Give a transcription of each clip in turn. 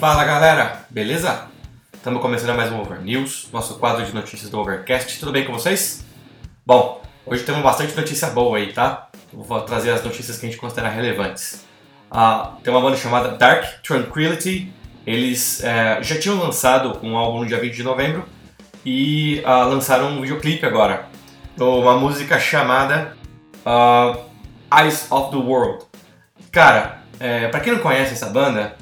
Fala galera, beleza? Estamos começando mais um Over News, nosso quadro de notícias do Overcast. Tudo bem com vocês? Bom, hoje temos bastante notícia boa aí, tá? Vou trazer as notícias que a gente considera relevantes. Ah, tem uma banda chamada Dark Tranquility. Eles é, já tinham lançado um álbum no dia 20 de novembro e ah, lançaram um videoclipe agora. Uma música chamada ah, Eyes of the World. Cara, é, pra quem não conhece essa banda,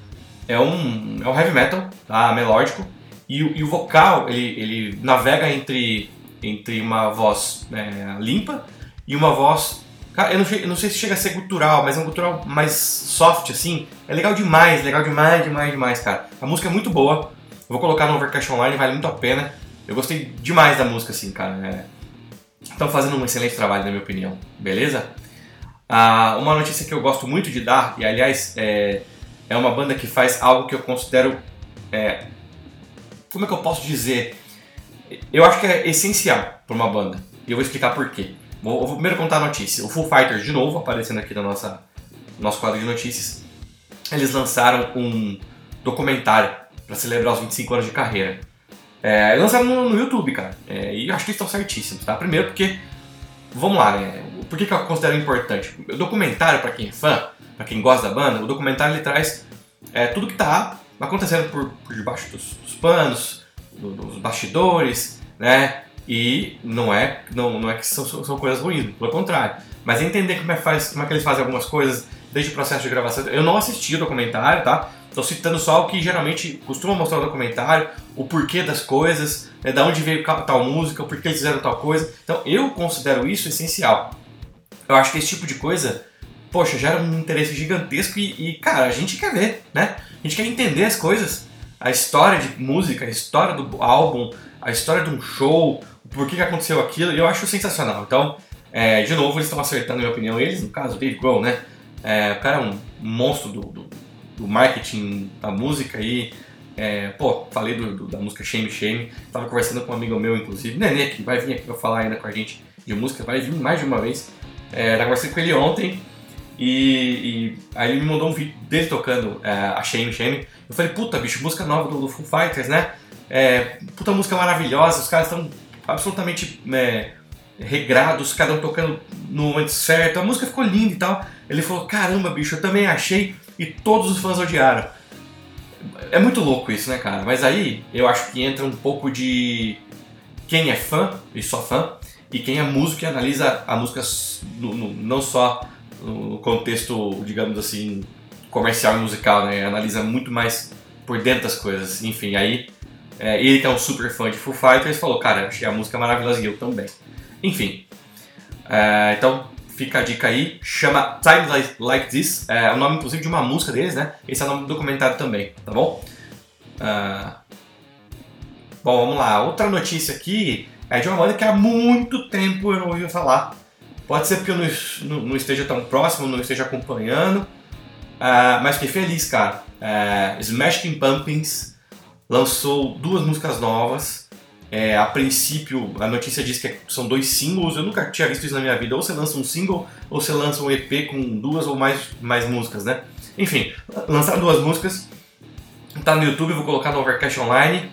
é um, é um heavy metal, tá? Melódico. E, o- e o vocal, ele, ele navega entre, entre uma voz é, limpa e uma voz. Cara, eu não, eu não sei se chega a ser gutural, mas é um gutural mais soft, assim. É legal demais, legal demais, demais, demais, cara. A música é muito boa. Eu vou colocar no Overcast Online, vale muito a pena. Eu gostei demais da música, assim, cara. Estão fazendo um excelente trabalho, na minha opinião. Beleza? Ah, uma notícia que eu gosto muito de dar, e aliás, é, é uma banda que faz algo que eu considero. é, como é que eu posso dizer? Eu acho que é essencial para uma banda. E eu vou explicar por quê. Vou, vou primeiro contar a notícia. O Full Fighters, de novo, aparecendo aqui no nossa, nosso quadro de notícias. Eles lançaram um documentário para celebrar os 25 anos de carreira. É, lançaram no, no YouTube, cara. É, e eu acho que estão certíssimos, tá? Primeiro porque vamos lá, né? Por que, que eu considero importante? O documentário, para quem é fã, para quem gosta da banda, o documentário ele traz é, tudo que tá acontecendo por, por debaixo dos, dos panos, do- dos bastidores, né? E não é, não, não é que são, são coisas ruins, pelo contrário. Mas entender como é, que faz, como é que eles fazem algumas coisas desde o processo de gravação. Eu não assisti o documentário, tá? Tô citando só o que geralmente costuma mostrar no documentário, o porquê das coisas, né, da onde veio tal música, o porquê eles fizeram tal coisa. Então eu considero isso essencial. Eu acho que esse tipo de coisa, poxa, gera um interesse gigantesco e, e, cara, a gente quer ver, né? A gente quer entender as coisas, a história de música, a história do álbum, a história de um show, o porquê que aconteceu aquilo, e eu acho sensacional. Então, é, de novo, eles estão acertando, na minha opinião, eles, no caso, Dave Grohl, né? É, o cara é um monstro do, do, do marketing da música e, é, pô, falei do, do- da música Shame Shame, tava conversando com um amigo meu, inclusive, Nenê, que vai vir aqui pra falar ainda com a gente de música, vai vir mais de uma vez. É, tava conversando com ele ontem e, e aí ele me mandou um vídeo dele tocando é, a Shame Shame. Eu falei, puta, bicho, música nova do, do Foo Fighters, né? É, puta música maravilhosa, os caras estão absolutamente é, regrados, cada um tocando no momento certo, a música ficou linda e tal. Ele falou, caramba, bicho, eu também achei e todos os fãs odiaram. É muito louco isso, né, cara? Mas aí eu acho que entra um pouco de quem é fã e só fã e quem é músico e analisa a música no- no- não só no contexto, digamos assim, comercial e musical, né? Analisa muito mais por dentro das coisas. Enfim, aí é, ele que é um super fã de Foo Fighters falou, cara, achei a música maravilhosa e eu também. Enfim, é, então fica a dica aí, chama Time Like, Like This, é o nome inclusive de uma música deles, né? Esse é o nome do documentário também, tá bom? Ah, bom, vamos lá. Outra notícia aqui é de uma banda que há muito tempo eu não ouvi falar. Pode ser porque eu não, não- esteja tão próximo, não esteja acompanhando, ah, mas fiquei feliz, cara. É, Smashing Pumpkins lançou duas músicas novas. É, a princípio, a notícia diz que são dois singles. Eu nunca tinha visto isso na minha vida. Ou você lança um single, ou você lança um EP com duas ou mais, mais músicas, né? Enfim, lançaram duas músicas. Tá no YouTube, vou colocar no Overcast Online.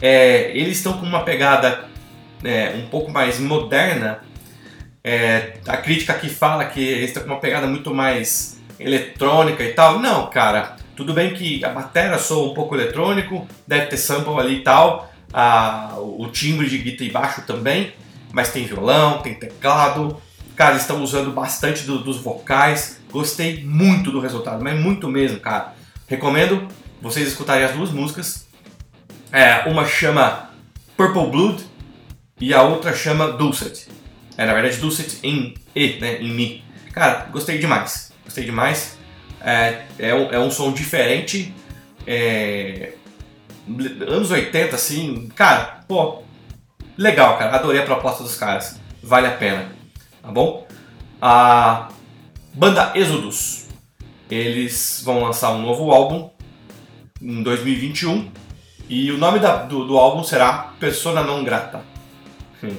É, eles estão com uma pegada é, um pouco mais moderna. É, a crítica aqui fala que eles estão com uma pegada muito mais eletrônica e tal. Não, cara. Tudo bem que a bateria soa um pouco eletrônico, deve ter sample ali e tal. a- o timbre de guitarra e baixo também, mas tem violão, tem teclado. Cara, estão usando bastante do- dos vocais. Gostei muito do resultado, mas muito mesmo, cara. Recomendo vocês escutarem as duas músicas. É, uma chama Purple Blood e a outra chama Dulcet. É, na verdade, Dulcet em E, né? Em Mi. Cara, gostei demais. Gostei demais. É, é, um, é um som diferente. É, anos 80, assim, cara, pô, legal, cara. Adorei a proposta dos caras. Vale a pena. Tá bom? A banda Exodus. Eles vão lançar um novo álbum em 2021. E o nome da- do, do álbum será Persona Non Grata. Hum.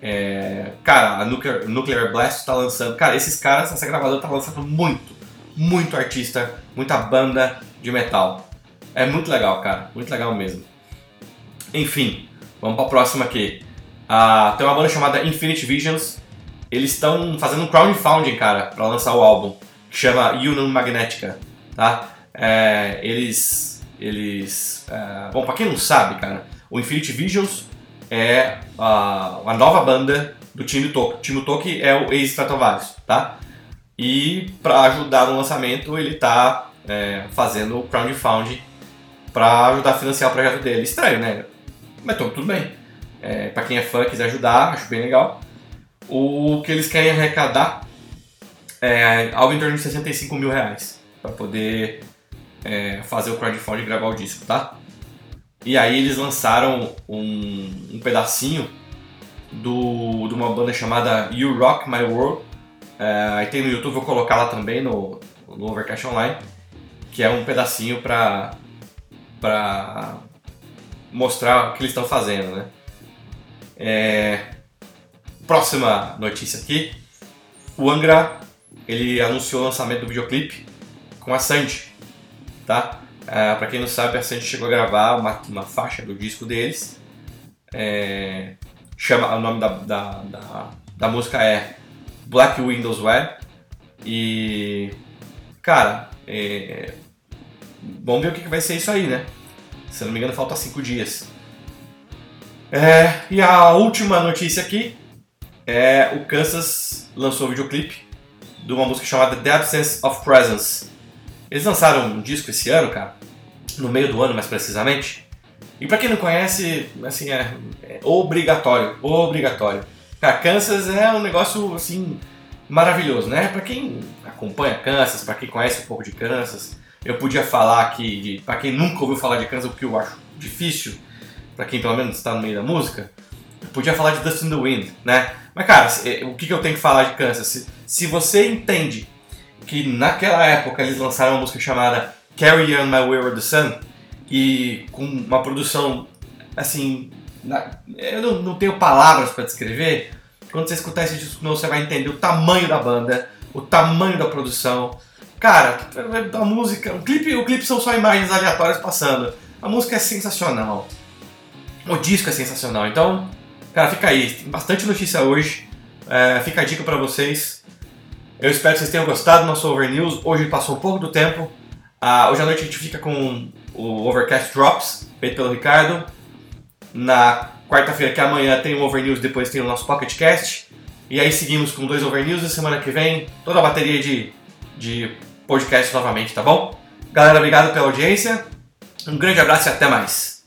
É, cara, a Nuclear, Nuclear Blast tá lançando. Cara, esses caras, essa gravadora tá lançando muito, muito artista, muita banda de metal. É muito legal, cara. Muito legal mesmo. Enfim, vamos pra próxima aqui. Ah, tem uma banda chamada Infinite Visions. Eles estão fazendo um crowdfunding, cara, para lançar o álbum, que chama Union Magnetica, tá? É, eles, eles, é, bom, para quem não sabe, cara, o Infinite Visions é a, a nova banda do time Toki. O time Toki é o ex-Stratovarius, tá? E para ajudar no lançamento, ele tá é, fazendo o crowdfunding para ajudar a financiar o projeto dele. Estranho, né? Mas tudo bem. É, para quem é fã quiser ajudar, acho bem legal. O que eles querem arrecadar é algo em torno de 65 mil reais para poder é, fazer o crowdfunding e gravar o disco, tá? E aí eles lançaram um, um pedacinho do, de uma banda chamada You Rock My World. É, aí tem no YouTube, vou colocar lá também no, no Overcast Online, que é um pedacinho para para mostrar o que eles estão fazendo, né? É, próxima notícia aqui. O Angra ele anunciou o lançamento do videoclipe com a Sandy, tá? É, para quem não sabe, a Sandy chegou a gravar uma, uma faixa do disco deles. É, chama o nome da, da, da, da, música é Black Windows Web e cara, é, vamos ver o que, vai ser isso aí, né? Se não me engano, falta cinco dias. É, e a última notícia aqui é o Kansas lançou um videoclipe de uma música chamada The Absence of Presence. Eles lançaram um disco esse ano, cara, no meio do ano mais precisamente. E para quem não conhece, assim, é, é, obrigatório, obrigatório. Cara, Kansas é um negócio, assim, maravilhoso, né? Para quem acompanha Kansas, para quem conhece um pouco de Kansas, eu podia falar aqui, de, para quem nunca ouviu falar de Kansas, o que eu acho difícil, para quem pelo menos está no meio da música, eu podia falar de Dust in the Wind, né? Mas cara, o que, eu tenho que falar de Kansas? Se, se você entende que naquela época eles lançaram uma música chamada Carry On My Wayward Sun e com uma produção assim, eu não, não tenho palavras para descrever. Quando você escutar esse disco novo, você vai entender o tamanho da banda, o tamanho da produção. Cara, a música, o clipe, o clipe são só imagens aleatórias passando. A música é sensacional. O disco é sensacional. Então, cara, fica aí. Tem bastante notícia hoje. É, fica a dica para vocês. Eu espero que vocês tenham gostado do nosso Over News. Hoje passou um pouco do tempo. Ah, hoje à noite a gente fica com o Overcast Drops, feito pelo Ricardo. Na quarta-feira, que é amanhã, tem o Over News, depois tem o nosso Pocket Cast. E aí seguimos com dois Over News e semana que vem toda a bateria de, de podcast novamente, tá bom? Galera, obrigado pela audiência. Um grande abraço e até mais.